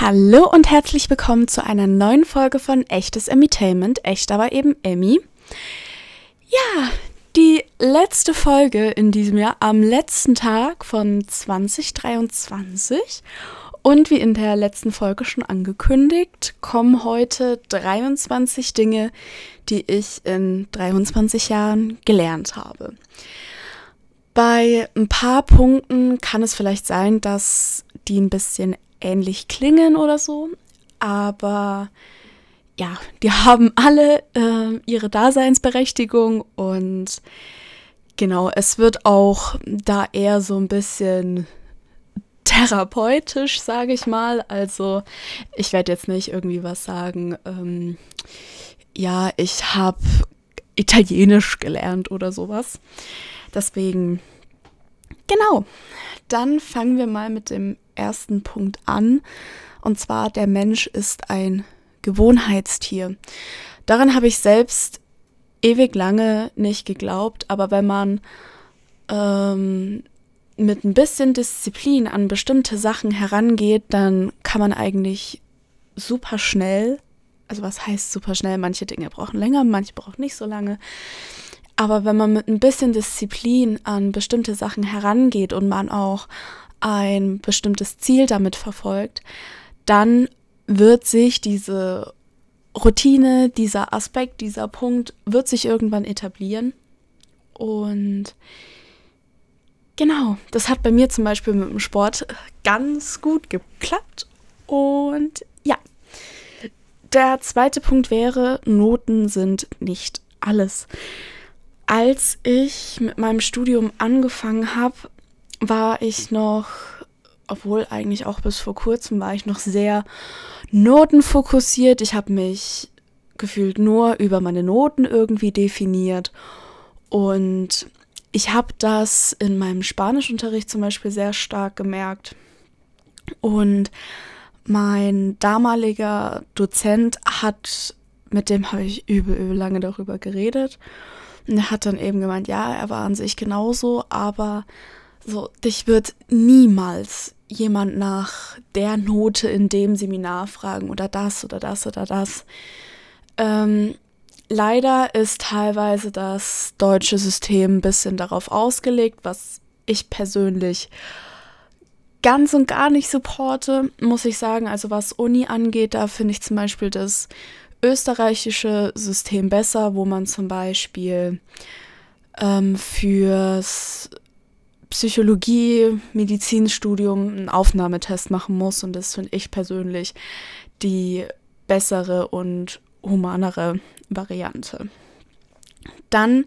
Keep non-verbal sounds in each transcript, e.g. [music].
Hallo und herzlich willkommen zu einer neuen Folge von Echtes Emmitainment. Echt aber eben Emmy. Ja, die letzte Folge in diesem Jahr am letzten Tag von 2023. Und wie in der letzten Folge schon angekündigt, kommen heute 23 Dinge, die ich in 23 Jahren gelernt habe. Bei ein paar Punkten kann es vielleicht sein, dass die ein bisschen ähnlich klingen oder so, aber ja, die haben alle äh, ihre Daseinsberechtigung und genau, es wird auch da eher so ein bisschen therapeutisch, sage ich mal. Also ich werde jetzt nicht irgendwie was sagen, ähm, ja, ich habe Italienisch gelernt oder sowas. Deswegen, genau, dann fangen wir mal mit dem ersten Punkt an. Und zwar, der Mensch ist ein Gewohnheitstier. Daran habe ich selbst ewig lange nicht geglaubt, aber wenn man ähm, mit ein bisschen Disziplin an bestimmte Sachen herangeht, dann kann man eigentlich super schnell, also was heißt super schnell, manche Dinge brauchen länger, manche brauchen nicht so lange, aber wenn man mit ein bisschen Disziplin an bestimmte Sachen herangeht und man auch ein bestimmtes Ziel damit verfolgt, dann wird sich diese Routine, dieser Aspekt, dieser Punkt wird sich irgendwann etablieren. Und genau, das hat bei mir zum Beispiel mit dem Sport ganz gut geklappt. Und ja, der zweite Punkt wäre, Noten sind nicht alles. Als ich mit meinem Studium angefangen habe, war ich noch, obwohl eigentlich auch bis vor kurzem war ich noch sehr notenfokussiert. Ich habe mich gefühlt nur über meine Noten irgendwie definiert. Und ich habe das in meinem Spanischunterricht zum Beispiel sehr stark gemerkt. Und mein damaliger Dozent hat, mit dem habe ich übel, übel lange darüber geredet. Und er hat dann eben gemeint, ja, er war an sich genauso, aber so, dich wird niemals jemand nach der Note in dem Seminar fragen oder das oder das oder das. Ähm, leider ist teilweise das deutsche System ein bisschen darauf ausgelegt, was ich persönlich ganz und gar nicht supporte, muss ich sagen. Also was Uni angeht, da finde ich zum Beispiel das österreichische System besser, wo man zum Beispiel ähm, fürs Psychologie, Medizinstudium einen Aufnahmetest machen muss. Und das finde ich persönlich die bessere und humanere Variante. Dann,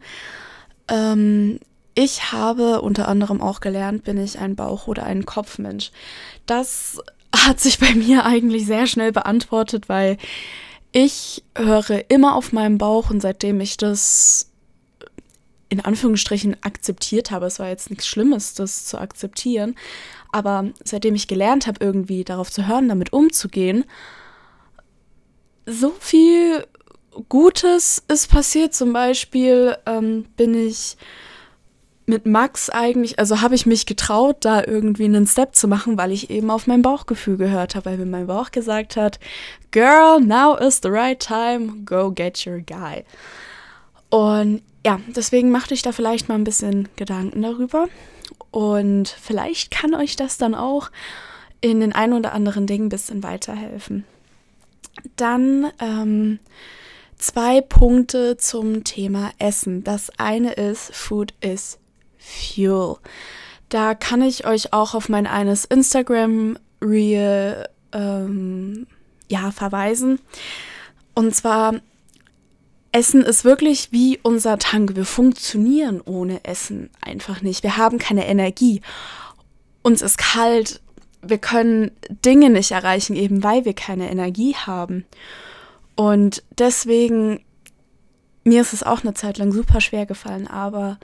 ähm, ich habe unter anderem auch gelernt, bin ich ein Bauch- oder ein Kopfmensch. Das hat sich bei mir eigentlich sehr schnell beantwortet, weil ich höre immer auf meinen Bauch und seitdem ich das in Anführungsstrichen akzeptiert habe. Es war jetzt nichts Schlimmes, das zu akzeptieren. Aber seitdem ich gelernt habe, irgendwie darauf zu hören, damit umzugehen, so viel Gutes ist passiert. Zum Beispiel ähm, bin ich mit Max eigentlich, also habe ich mich getraut, da irgendwie einen Step zu machen, weil ich eben auf mein Bauchgefühl gehört habe, weil mir mein Bauch gesagt hat, Girl, now is the right time, go get your guy. Und ja, deswegen macht euch da vielleicht mal ein bisschen Gedanken darüber. Und vielleicht kann euch das dann auch in den ein oder anderen Dingen ein bisschen weiterhelfen. Dann ähm, zwei Punkte zum Thema Essen. Das eine ist, Food is Fuel. Da kann ich euch auch auf mein eines Instagram-Reel ähm, ja, verweisen. Und zwar Essen ist wirklich wie unser Tank. Wir funktionieren ohne Essen einfach nicht. Wir haben keine Energie. Uns ist kalt. Wir können Dinge nicht erreichen, eben weil wir keine Energie haben. Und deswegen, mir ist es auch eine Zeit lang super schwer gefallen, aber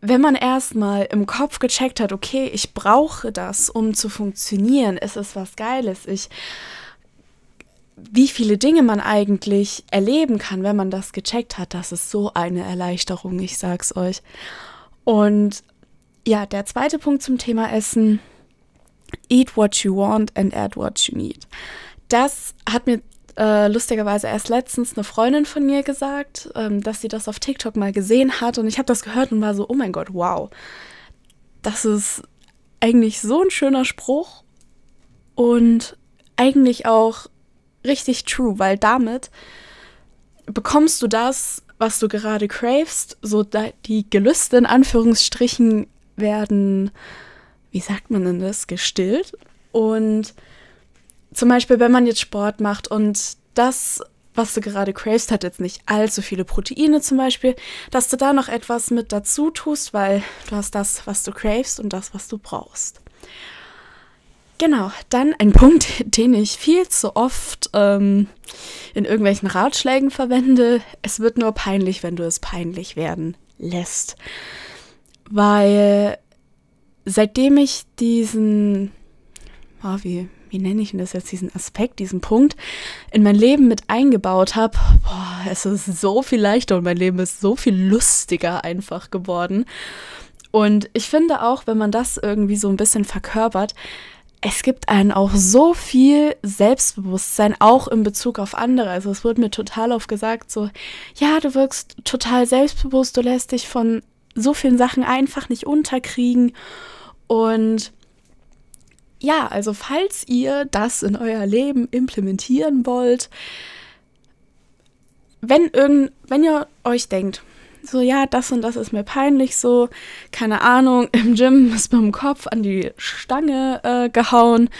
wenn man erstmal im Kopf gecheckt hat, okay, ich brauche das, um zu funktionieren, es ist was Geiles, ich wie viele Dinge man eigentlich erleben kann, wenn man das gecheckt hat. Das ist so eine Erleichterung, ich sag's euch. Und ja, der zweite Punkt zum Thema Essen Eat what you want and add what you need. Das hat mir äh, lustigerweise erst letztens eine Freundin von mir gesagt, ähm, dass sie das auf TikTok mal gesehen hat und ich habe das gehört und war so, oh mein Gott, wow. Das ist eigentlich so ein schöner Spruch und eigentlich auch richtig true, weil damit bekommst du das, was du gerade cravest, so die Gelüste in Anführungsstrichen werden, wie sagt man denn das, gestillt. Und zum Beispiel, wenn man jetzt Sport macht und das, was du gerade cravest, hat jetzt nicht allzu viele Proteine zum Beispiel, dass du da noch etwas mit dazu tust, weil du hast das, was du cravest und das, was du brauchst. Genau, dann ein Punkt, [laughs] den ich viel zu oft ähm, in irgendwelchen Ratschlägen verwende. Es wird nur peinlich, wenn du es peinlich werden lässt. Weil seitdem ich diesen, oh, wie, wie nenne ich denn das jetzt, diesen Aspekt, diesen Punkt in mein Leben mit eingebaut habe, es ist so viel leichter und mein Leben ist so viel lustiger einfach geworden. Und ich finde auch, wenn man das irgendwie so ein bisschen verkörpert, es gibt einen auch so viel Selbstbewusstsein, auch in Bezug auf andere. Also es wurde mir total oft gesagt, so, ja, du wirkst total selbstbewusst, du lässt dich von so vielen Sachen einfach nicht unterkriegen. Und ja, also falls ihr das in euer Leben implementieren wollt, wenn irgend, wenn ihr euch denkt, so, ja, das und das ist mir peinlich, so, keine Ahnung, [laughs] im Gym ist mit dem Kopf an die Stange äh, gehauen.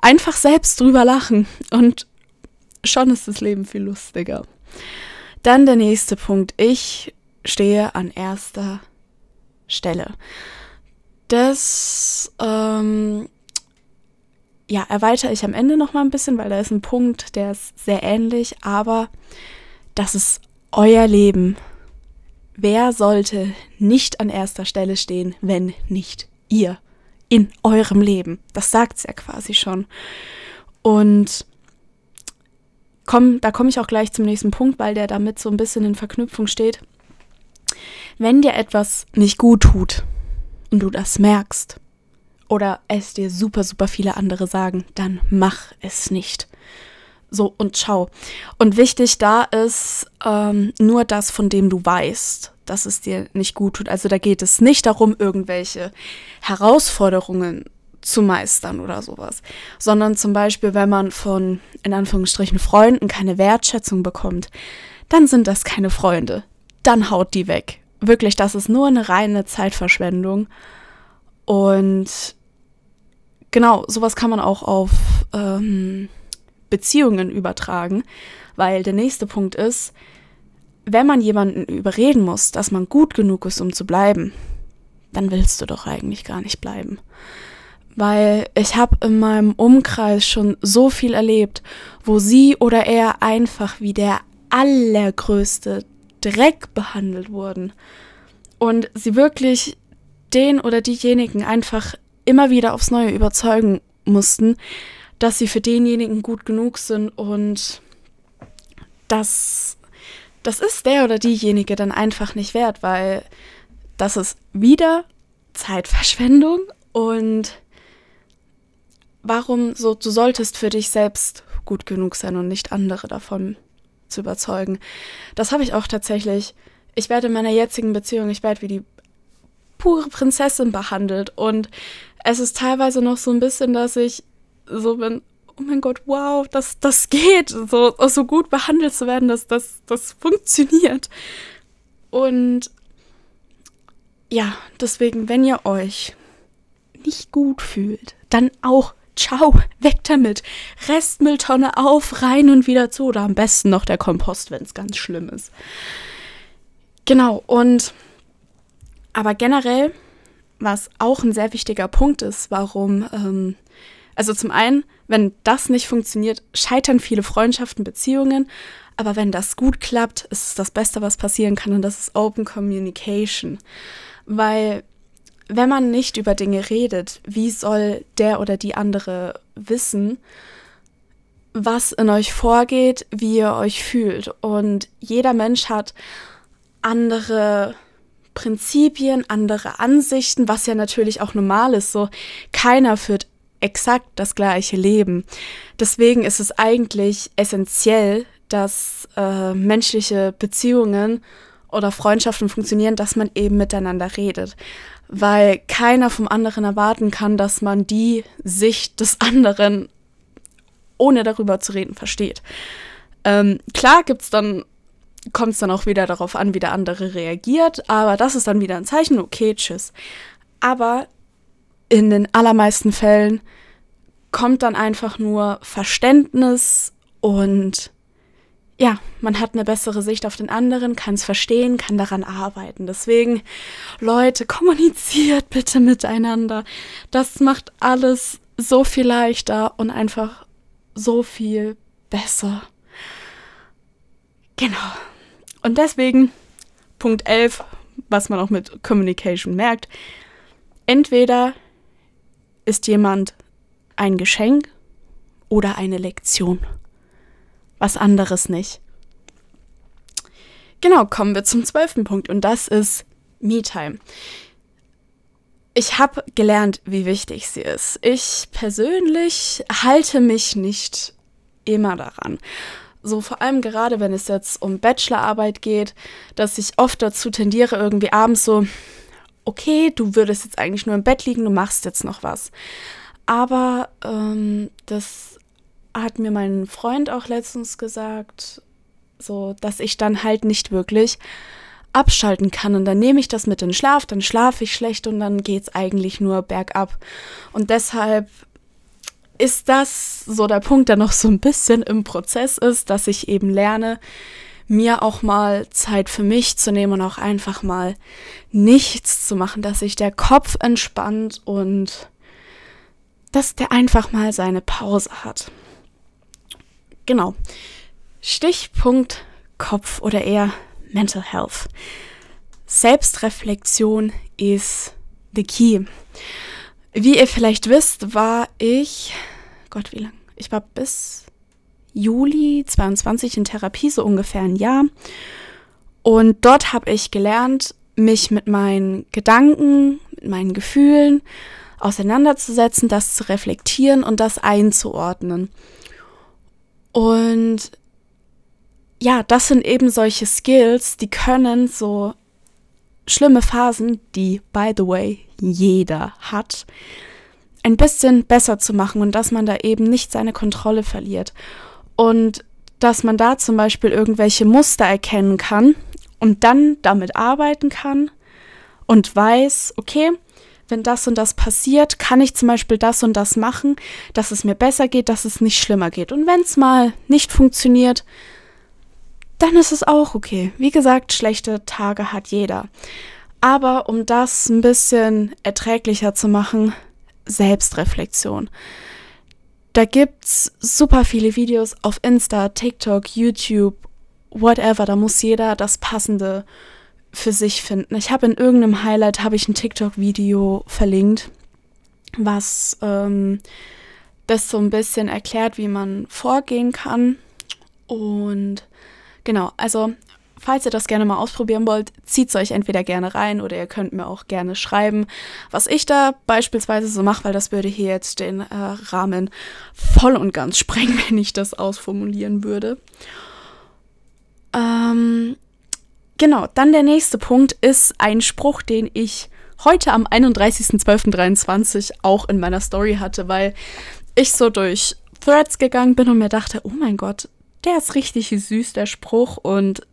Einfach selbst drüber lachen und schon ist das Leben viel lustiger. Dann der nächste Punkt. Ich stehe an erster Stelle. Das ähm, ja, erweitere ich am Ende noch mal ein bisschen, weil da ist ein Punkt, der ist sehr ähnlich, aber das ist euer Leben wer sollte nicht an erster Stelle stehen, wenn nicht ihr in eurem Leben? Das sagt es ja quasi schon. Und komm, da komme ich auch gleich zum nächsten Punkt, weil der damit so ein bisschen in Verknüpfung steht. Wenn dir etwas nicht gut tut und du das merkst, oder es dir super, super viele andere sagen, dann mach es nicht. So und schau. Und wichtig da ist ähm, nur das, von dem du weißt, dass es dir nicht gut tut. Also da geht es nicht darum, irgendwelche Herausforderungen zu meistern oder sowas, sondern zum Beispiel, wenn man von in Anführungsstrichen Freunden keine Wertschätzung bekommt, dann sind das keine Freunde. Dann haut die weg. Wirklich, das ist nur eine reine Zeitverschwendung. Und genau, sowas kann man auch auf ähm, Beziehungen übertragen, weil der nächste Punkt ist, wenn man jemanden überreden muss, dass man gut genug ist, um zu bleiben, dann willst du doch eigentlich gar nicht bleiben. Weil ich habe in meinem Umkreis schon so viel erlebt, wo sie oder er einfach wie der allergrößte Dreck behandelt wurden. Und sie wirklich den oder diejenigen einfach immer wieder aufs Neue überzeugen mussten, dass sie für denjenigen gut genug sind und das, das ist der oder diejenige dann einfach nicht wert, weil das ist wieder Zeitverschwendung und warum so, du solltest für dich selbst gut genug sein und nicht andere davon zu überzeugen. Das habe ich auch tatsächlich. Ich werde in meiner jetzigen Beziehung, ich werde wie die pure Prinzessin behandelt und es ist teilweise noch so ein bisschen, dass ich so bin, oh mein Gott, wow, das, das geht, so, so gut behandelt zu werden, dass das, das funktioniert. Und ja, deswegen, wenn ihr euch nicht gut fühlt, dann auch ciao, weg damit. Restmülltonne auf, rein und wieder zu. Oder am besten noch der Kompost, wenn es ganz schlimm ist. Genau, und aber generell, was auch ein sehr wichtiger Punkt ist, warum ähm, also zum einen, wenn das nicht funktioniert, scheitern viele Freundschaften, Beziehungen. Aber wenn das gut klappt, ist es das Beste, was passieren kann. Und das ist Open Communication. Weil wenn man nicht über Dinge redet, wie soll der oder die andere wissen, was in euch vorgeht, wie ihr euch fühlt. Und jeder Mensch hat andere Prinzipien, andere Ansichten, was ja natürlich auch normal ist. So, keiner führt exakt das gleiche Leben. Deswegen ist es eigentlich essentiell, dass äh, menschliche Beziehungen oder Freundschaften funktionieren, dass man eben miteinander redet. Weil keiner vom anderen erwarten kann, dass man die Sicht des anderen, ohne darüber zu reden, versteht. Ähm, klar es dann, kommt es dann auch wieder darauf an, wie der andere reagiert, aber das ist dann wieder ein Zeichen, okay, tschüss. Aber in den allermeisten Fällen kommt dann einfach nur Verständnis und ja, man hat eine bessere Sicht auf den anderen, kann es verstehen, kann daran arbeiten. Deswegen, Leute, kommuniziert [laughs] bitte miteinander. Das macht alles so viel leichter und einfach so viel besser. Genau. Und deswegen, Punkt 11, was man auch mit Communication merkt, entweder ist jemand ein Geschenk oder eine Lektion was anderes nicht. Genau, kommen wir zum zwölften Punkt und das ist Me-Time. Ich habe gelernt, wie wichtig sie ist. Ich persönlich halte mich nicht immer daran. So vor allem gerade, wenn es jetzt um Bachelorarbeit geht, dass ich oft dazu tendiere, irgendwie abends so, okay, du würdest jetzt eigentlich nur im Bett liegen, du machst jetzt noch was. Aber ähm, das hat mir mein Freund auch letztens gesagt, so, dass ich dann halt nicht wirklich abschalten kann. Und dann nehme ich das mit in Schlaf, dann schlafe ich schlecht und dann geht es eigentlich nur bergab. Und deshalb ist das so der Punkt, der noch so ein bisschen im Prozess ist, dass ich eben lerne, mir auch mal Zeit für mich zu nehmen und auch einfach mal nichts zu machen, dass sich der Kopf entspannt und dass der einfach mal seine Pause hat. Genau. Stichpunkt Kopf oder eher Mental Health. Selbstreflexion ist the key. Wie ihr vielleicht wisst, war ich, Gott, wie lang? Ich war bis Juli 22 in Therapie, so ungefähr ein Jahr. Und dort habe ich gelernt, mich mit meinen Gedanken, mit meinen Gefühlen auseinanderzusetzen, das zu reflektieren und das einzuordnen. Und ja, das sind eben solche Skills, die können so schlimme Phasen, die, by the way, jeder hat, ein bisschen besser zu machen und dass man da eben nicht seine Kontrolle verliert. Und dass man da zum Beispiel irgendwelche Muster erkennen kann und dann damit arbeiten kann und weiß, okay, wenn das und das passiert, kann ich zum Beispiel das und das machen, dass es mir besser geht, dass es nicht schlimmer geht. Und wenn es mal nicht funktioniert, dann ist es auch okay. Wie gesagt, schlechte Tage hat jeder. Aber um das ein bisschen erträglicher zu machen, Selbstreflexion. Da gibt's super viele Videos auf Insta, TikTok, YouTube, whatever. Da muss jeder das passende für sich finden. Ich habe in irgendeinem Highlight habe ich ein TikTok-Video verlinkt, was ähm, das so ein bisschen erklärt, wie man vorgehen kann. Und genau, also falls ihr das gerne mal ausprobieren wollt, zieht es euch entweder gerne rein oder ihr könnt mir auch gerne schreiben, was ich da beispielsweise so mache, weil das würde hier jetzt den äh, Rahmen voll und ganz [laughs] sprengen, wenn ich das ausformulieren würde. Ähm, Genau, dann der nächste Punkt ist ein Spruch, den ich heute am 31.12.23 auch in meiner Story hatte, weil ich so durch Threads gegangen bin und mir dachte, oh mein Gott, der ist richtig süß, der Spruch, und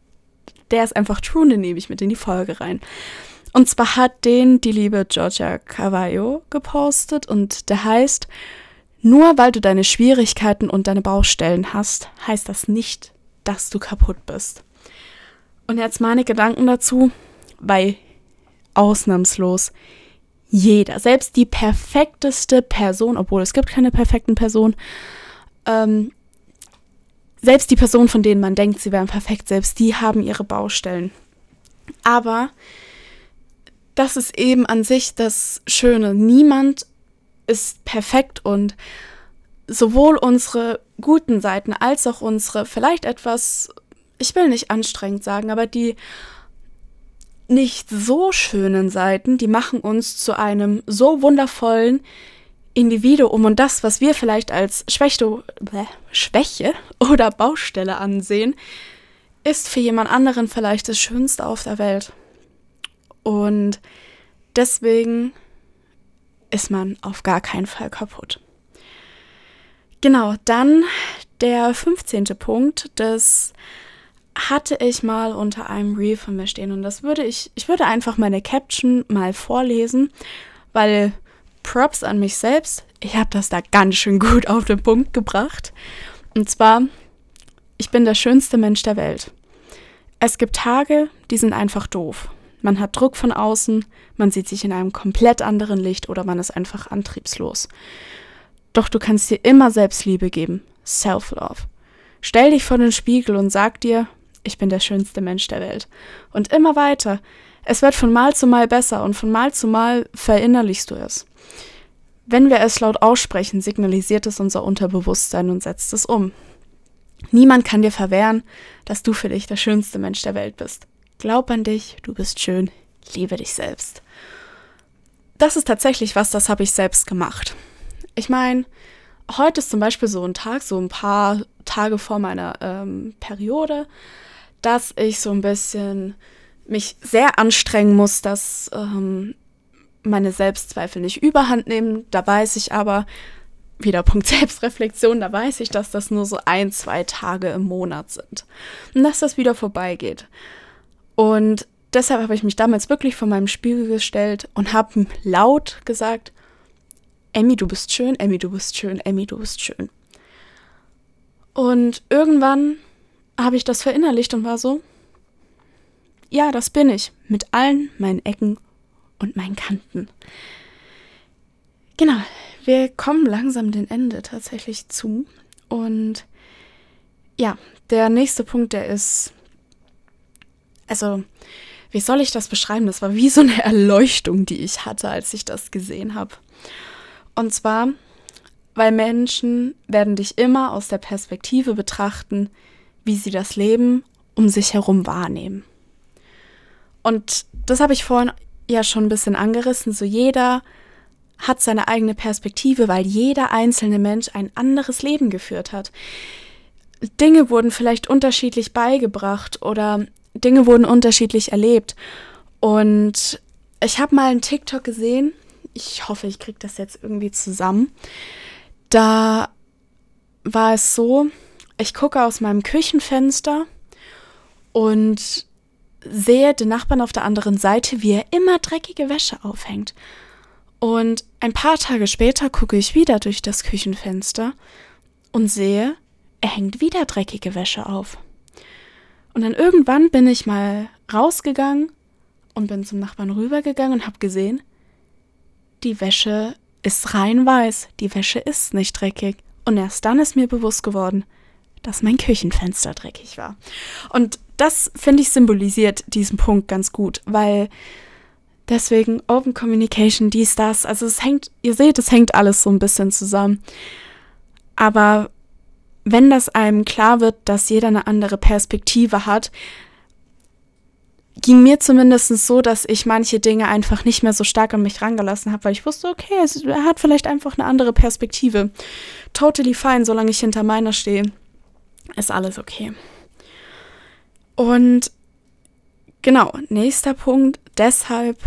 der ist einfach true, den nehme ich mit in die Folge rein. Und zwar hat den die liebe Georgia Carvalho gepostet und der heißt, nur weil du deine Schwierigkeiten und deine Baustellen hast, heißt das nicht, dass du kaputt bist. Und jetzt meine Gedanken dazu, weil ausnahmslos jeder, selbst die perfekteste Person, obwohl es gibt keine perfekten Personen, ähm, selbst die Personen, von denen man denkt, sie wären perfekt, selbst die haben ihre Baustellen. Aber das ist eben an sich das Schöne. Niemand ist perfekt und sowohl unsere guten Seiten als auch unsere vielleicht etwas ich will nicht anstrengend sagen, aber die nicht so schönen Seiten, die machen uns zu einem so wundervollen Individuum und das, was wir vielleicht als Schwäche, Schwäche oder Baustelle ansehen, ist für jemand anderen vielleicht das Schönste auf der Welt. Und deswegen ist man auf gar keinen Fall kaputt. Genau, dann der 15. Punkt, das hatte ich mal unter einem Reel von mir stehen und das würde ich, ich würde einfach meine Caption mal vorlesen, weil Props an mich selbst, ich habe das da ganz schön gut auf den Punkt gebracht. Und zwar, ich bin der schönste Mensch der Welt. Es gibt Tage, die sind einfach doof. Man hat Druck von außen, man sieht sich in einem komplett anderen Licht oder man ist einfach antriebslos. Doch du kannst dir immer Selbstliebe geben, Self-Love. Stell dich vor den Spiegel und sag dir, ich bin der schönste Mensch der Welt. Und immer weiter. Es wird von Mal zu Mal besser und von Mal zu Mal verinnerlichst du es. Wenn wir es laut aussprechen, signalisiert es unser Unterbewusstsein und setzt es um. Niemand kann dir verwehren, dass du für dich der schönste Mensch der Welt bist. Glaub an dich, du bist schön, liebe dich selbst. Das ist tatsächlich was, das habe ich selbst gemacht. Ich meine, heute ist zum Beispiel so ein Tag, so ein paar Tage vor meiner ähm, Periode, dass ich so ein bisschen mich sehr anstrengen muss, dass ähm, meine Selbstzweifel nicht überhand nehmen. Da weiß ich aber, wieder Punkt [laughs] Selbstreflexion, da weiß ich, dass das nur so ein, zwei Tage im Monat sind. Und dass das wieder vorbeigeht. Und deshalb habe ich mich damals wirklich vor meinem Spiegel gestellt und habe laut gesagt, Emmy, du bist schön, Emmy, du bist schön, Emmy, du bist schön. Und irgendwann habe ich das verinnerlicht und war so, ja, das bin ich, mit allen meinen Ecken und meinen Kanten. Genau, wir kommen langsam dem Ende tatsächlich zu. Und ja, der nächste Punkt, der ist also, wie soll ich das beschreiben? Das war wie so eine Erleuchtung, die ich hatte, als ich das gesehen habe. Und zwar, weil Menschen werden dich immer aus der Perspektive betrachten, wie sie das Leben um sich herum wahrnehmen. Und das habe ich vorhin ja schon ein bisschen angerissen. So jeder hat seine eigene Perspektive, weil jeder einzelne Mensch ein anderes Leben geführt hat. Dinge wurden vielleicht unterschiedlich beigebracht oder Dinge wurden unterschiedlich erlebt. Und ich habe mal einen TikTok gesehen. Ich hoffe, ich kriege das jetzt irgendwie zusammen. Da war es so, ich gucke aus meinem Küchenfenster und sehe den Nachbarn auf der anderen Seite, wie er immer dreckige Wäsche aufhängt. Und ein paar Tage später gucke ich wieder durch das Küchenfenster und sehe, er hängt wieder dreckige Wäsche auf. Und dann irgendwann bin ich mal rausgegangen und bin zum Nachbarn rübergegangen und habe gesehen, die Wäsche ist rein weiß, die Wäsche ist nicht dreckig. Und erst dann ist mir bewusst geworden, dass mein Küchenfenster dreckig war. Und das, finde ich, symbolisiert diesen Punkt ganz gut, weil deswegen Open Communication, dies, das, also es hängt, ihr seht, es hängt alles so ein bisschen zusammen. Aber wenn das einem klar wird, dass jeder eine andere Perspektive hat, ging mir zumindest so, dass ich manche Dinge einfach nicht mehr so stark an mich rangelassen habe, weil ich wusste, okay, er hat vielleicht einfach eine andere Perspektive. Totally fine, solange ich hinter meiner stehe, ist alles okay. Und genau, nächster Punkt, deshalb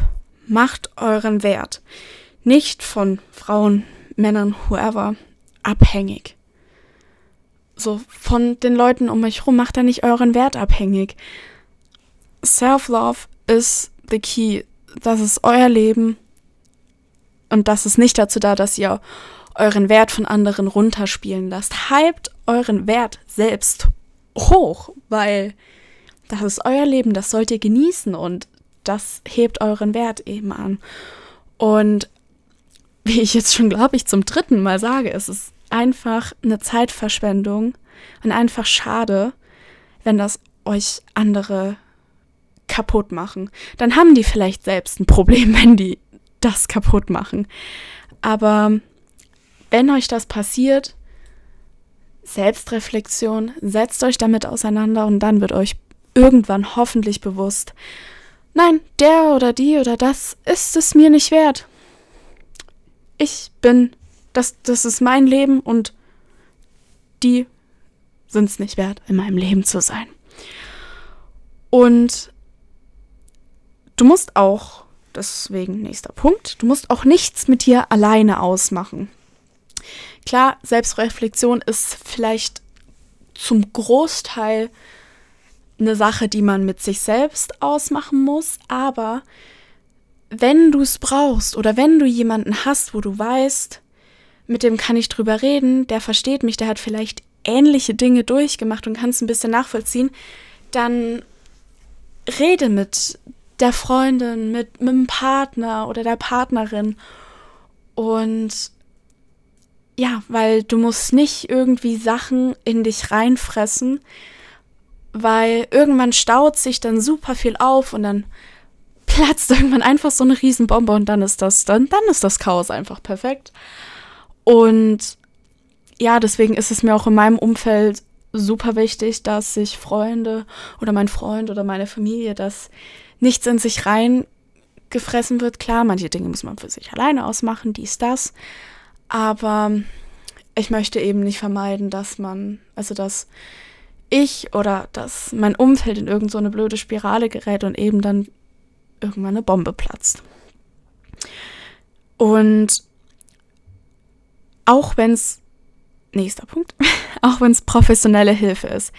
macht euren Wert nicht von Frauen, Männern, whoever abhängig so von den Leuten um euch rum. Macht da nicht euren Wert abhängig. Self-Love ist the key. Das ist euer Leben. Und das ist nicht dazu da, dass ihr euren Wert von anderen runterspielen lasst. Hypt euren Wert selbst hoch, weil das ist euer Leben, das sollt ihr genießen und das hebt euren Wert eben an. Und wie ich jetzt schon, glaube ich, zum dritten Mal sage, es ist einfach eine Zeitverschwendung und einfach schade, wenn das euch andere kaputt machen. Dann haben die vielleicht selbst ein Problem, [laughs] wenn die das kaputt machen. Aber wenn euch das passiert, Selbstreflexion, setzt euch damit auseinander und dann wird euch irgendwann hoffentlich bewusst, nein, der oder die oder das ist es mir nicht wert. Ich bin das, das ist mein Leben und die sind es nicht wert, in meinem Leben zu sein. Und du musst auch, deswegen nächster Punkt, du musst auch nichts mit dir alleine ausmachen. Klar, Selbstreflexion ist vielleicht zum Großteil eine Sache, die man mit sich selbst ausmachen muss, aber wenn du es brauchst oder wenn du jemanden hast, wo du weißt, mit dem kann ich drüber reden, der versteht mich, der hat vielleicht ähnliche Dinge durchgemacht und kann es ein bisschen nachvollziehen, dann rede mit der Freundin, mit, mit dem Partner oder der Partnerin und ja, weil du musst nicht irgendwie Sachen in dich reinfressen, weil irgendwann staut sich dann super viel auf und dann platzt [laughs] irgendwann einfach so eine Riesenbombe und dann ist das, dann, dann ist das Chaos einfach perfekt. Und ja, deswegen ist es mir auch in meinem Umfeld super wichtig, dass sich Freunde oder mein Freund oder meine Familie, dass nichts in sich reingefressen wird. Klar, manche Dinge muss man für sich alleine ausmachen, dies, das. Aber ich möchte eben nicht vermeiden, dass man, also dass ich oder dass mein Umfeld in irgendeine so blöde Spirale gerät und eben dann irgendwann eine Bombe platzt. Und auch wenn es, nächster Punkt, [laughs] auch wenn es professionelle Hilfe ist,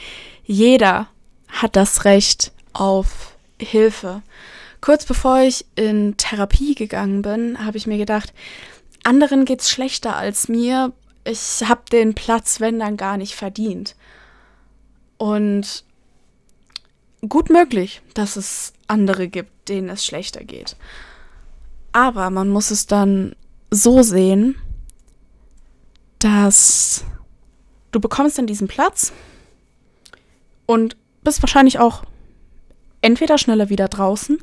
jeder hat das Recht auf Hilfe. Kurz bevor ich in Therapie gegangen bin, habe ich mir gedacht, anderen geht es schlechter als mir. Ich habe den Platz, wenn dann gar nicht verdient. Und gut möglich, dass es andere gibt, denen es schlechter geht. Aber man muss es dann so sehen, dass du bekommst dann diesen Platz und bist wahrscheinlich auch entweder schneller wieder draußen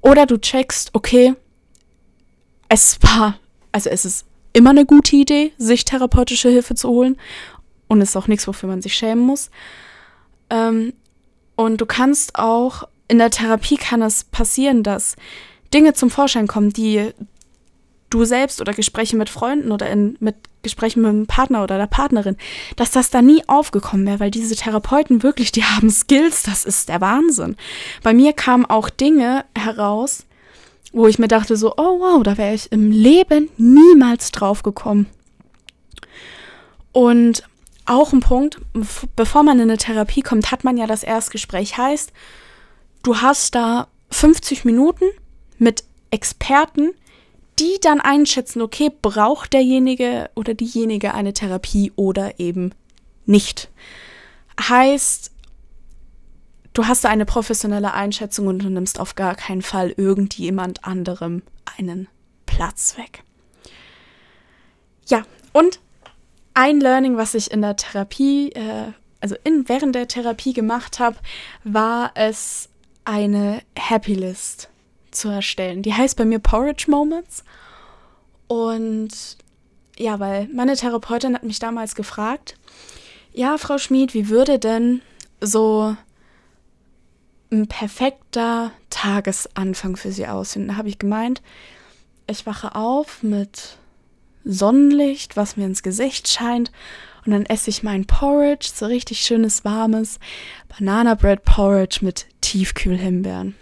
oder du checkst, okay, es war, also es ist immer eine gute Idee, sich therapeutische Hilfe zu holen und ist auch nichts, wofür man sich schämen muss. Ähm, und du kannst auch, in der Therapie kann es passieren, dass Dinge zum Vorschein kommen, die du selbst oder Gespräche mit Freunden oder in, mit Gesprächen mit dem Partner oder der Partnerin, dass das da nie aufgekommen wäre, weil diese Therapeuten wirklich, die [laughs] haben Skills, das ist der Wahnsinn. Bei mir kamen auch Dinge heraus, wo ich mir dachte so, oh wow, da wäre ich im Leben niemals drauf gekommen. Und auch ein Punkt, bevor man in eine Therapie kommt, hat man ja das Erstgespräch. Heißt, du hast da 50 Minuten mit Experten, die dann einschätzen, okay, braucht derjenige oder diejenige eine Therapie oder eben nicht. Heißt, du hast da eine professionelle Einschätzung und du nimmst auf gar keinen Fall irgendjemand anderem einen Platz weg. Ja, und ein Learning, was ich in der Therapie, äh, also in, während der Therapie gemacht habe, war es, eine Happy List zu erstellen. Die heißt bei mir Porridge Moments. Und ja, weil meine Therapeutin hat mich damals gefragt, ja, Frau Schmid, wie würde denn so ein perfekter Tagesanfang für Sie aussehen? Da habe ich gemeint, ich wache auf mit Sonnenlicht, was mir ins Gesicht scheint. Und dann esse ich mein Porridge, so richtig schönes, warmes Banana Bread Porridge mit Tiefkühlhimbeeren.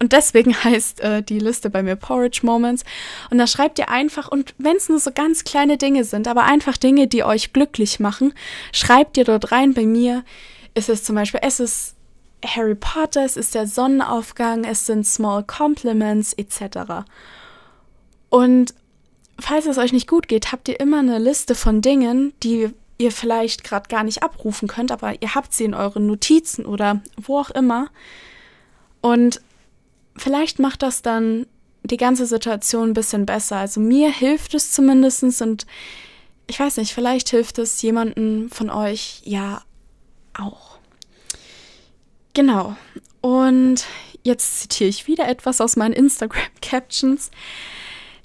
Und deswegen [laughs] heißt äh, die Liste bei mir Porridge Moments. Und da schreibt ihr einfach, und wenn es nur so ganz kleine Dinge sind, aber einfach Dinge, die euch glücklich machen, schreibt ihr dort rein. Bei mir ist es zum Beispiel, es ist Harry Potter, es ist der Sonnenaufgang, es sind Small Compliments etc. Und falls es euch nicht gut geht, habt ihr immer eine Liste von Dingen, die ihr vielleicht gerade gar nicht abrufen könnt, aber ihr habt sie in euren Notizen oder wo auch immer. Und vielleicht macht das dann die ganze Situation ein bisschen besser. Also mir hilft es zumindest und ich weiß nicht, vielleicht hilft es jemanden von euch ja auch. Genau. Und jetzt zitiere ich wieder etwas aus meinen Instagram-Captions.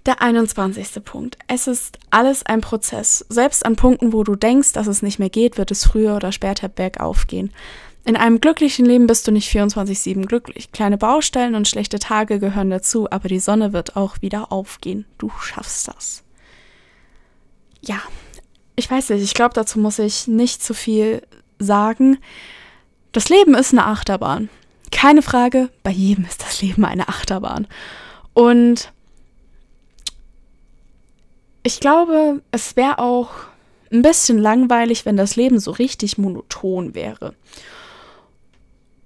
Der 21. Punkt. Es ist alles ein Prozess. Selbst an Punkten, wo du denkst, dass es nicht mehr geht, wird es früher oder später bergauf gehen. In einem glücklichen Leben bist du nicht 24-7 glücklich. Kleine Baustellen und schlechte Tage gehören dazu, aber die Sonne wird auch wieder aufgehen. Du schaffst das. ja, ich weiß nicht, ich glaube, dazu muss ich nicht zu viel sagen. Das Leben ist eine Achterbahn. Keine Frage, bei jedem ist das Leben eine Achterbahn. Und ich glaube, es wäre auch ein bisschen langweilig, wenn das Leben so richtig monoton wäre.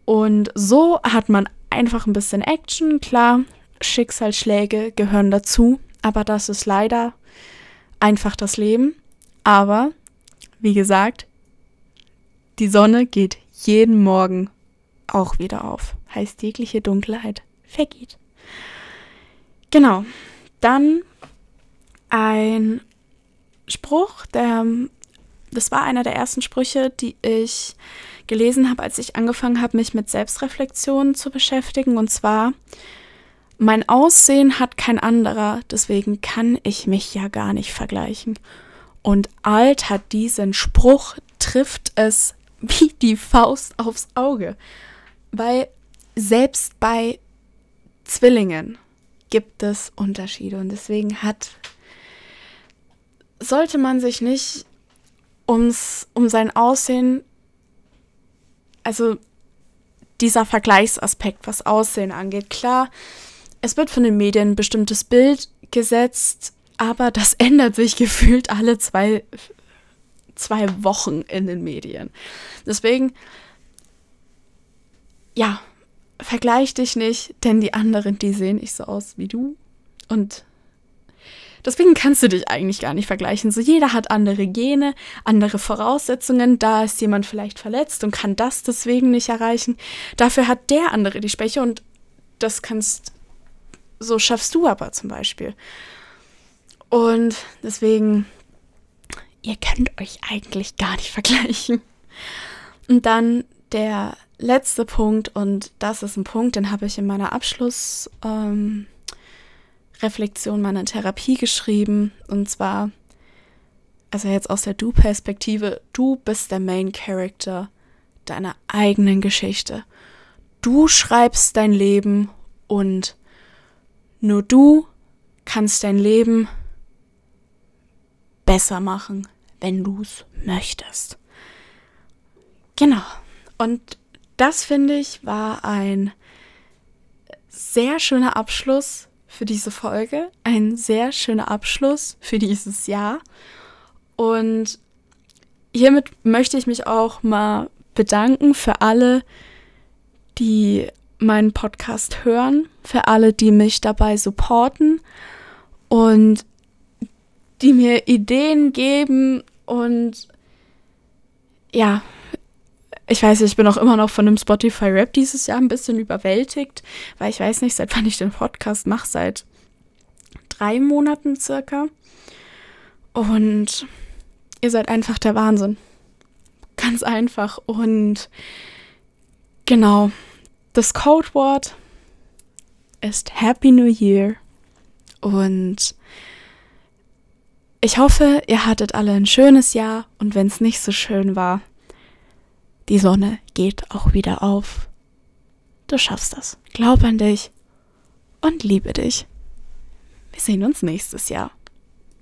Und so hat man einfach ein bisschen Action. Klar, Schicksalsschläge gehören dazu, aber das ist leider einfach das Leben. Aber, wie gesagt, die Sonne geht jeden Morgen auch wieder auf. Heißt, jegliche Dunkelheit vergeht. Genau. Dann ein Spruch, der, das war einer der ersten Sprüche, die ich gelesen habe, als ich angefangen habe, mich mit Selbstreflexion zu beschäftigen. Und zwar, mein Aussehen hat kein anderer, deswegen kann ich mich ja gar nicht vergleichen. Und alt hat diesen Spruch, trifft es wie die Faust aufs Auge. Weil selbst bei Zwillingen gibt es Unterschiede und deswegen hat sollte man sich nicht ums, um sein Aussehen, also dieser Vergleichsaspekt, was Aussehen angeht. Klar, es wird von den Medien ein bestimmtes Bild gesetzt, aber das ändert sich [laughs] gefühlt alle zwei, zwei Wochen in den Medien. Deswegen, ja, vergleich dich nicht, denn die anderen, die sehen nicht so aus wie du. Und Deswegen kannst du dich eigentlich gar nicht vergleichen. So jeder hat andere Gene, andere Voraussetzungen. Da ist jemand vielleicht verletzt und kann das deswegen nicht erreichen. Dafür hat der andere die Schwäche und das kannst, so schaffst du aber zum Beispiel. Und deswegen, ihr könnt euch eigentlich gar nicht vergleichen. Und dann der letzte Punkt, und das ist ein Punkt, den habe ich in meiner Abschluss. Ähm, meiner Therapie geschrieben. Und zwar, also jetzt aus der Du-Perspektive, du bist der Main Character deiner eigenen Geschichte. Du schreibst dein Leben und nur du kannst dein Leben besser machen, wenn du es möchtest. Genau. Und das finde ich war ein sehr schöner Abschluss für diese Folge. Ein sehr schöner Abschluss für dieses Jahr. Und hiermit möchte ich mich auch mal bedanken für alle, die meinen Podcast hören, für alle, die mich dabei supporten und die mir Ideen geben und ja, ich weiß, ich bin auch immer noch von dem Spotify Rap dieses Jahr ein bisschen überwältigt, weil ich weiß nicht, seit wann ich den Podcast mache, seit drei Monaten circa. Und ihr seid einfach der Wahnsinn. Ganz einfach. Und genau, das Codewort ist Happy New Year. Und ich hoffe, ihr hattet alle ein schönes Jahr und wenn es nicht so schön war, die Sonne geht auch wieder auf. Du schaffst das. Glaub an dich und liebe dich. Wir sehen uns nächstes Jahr.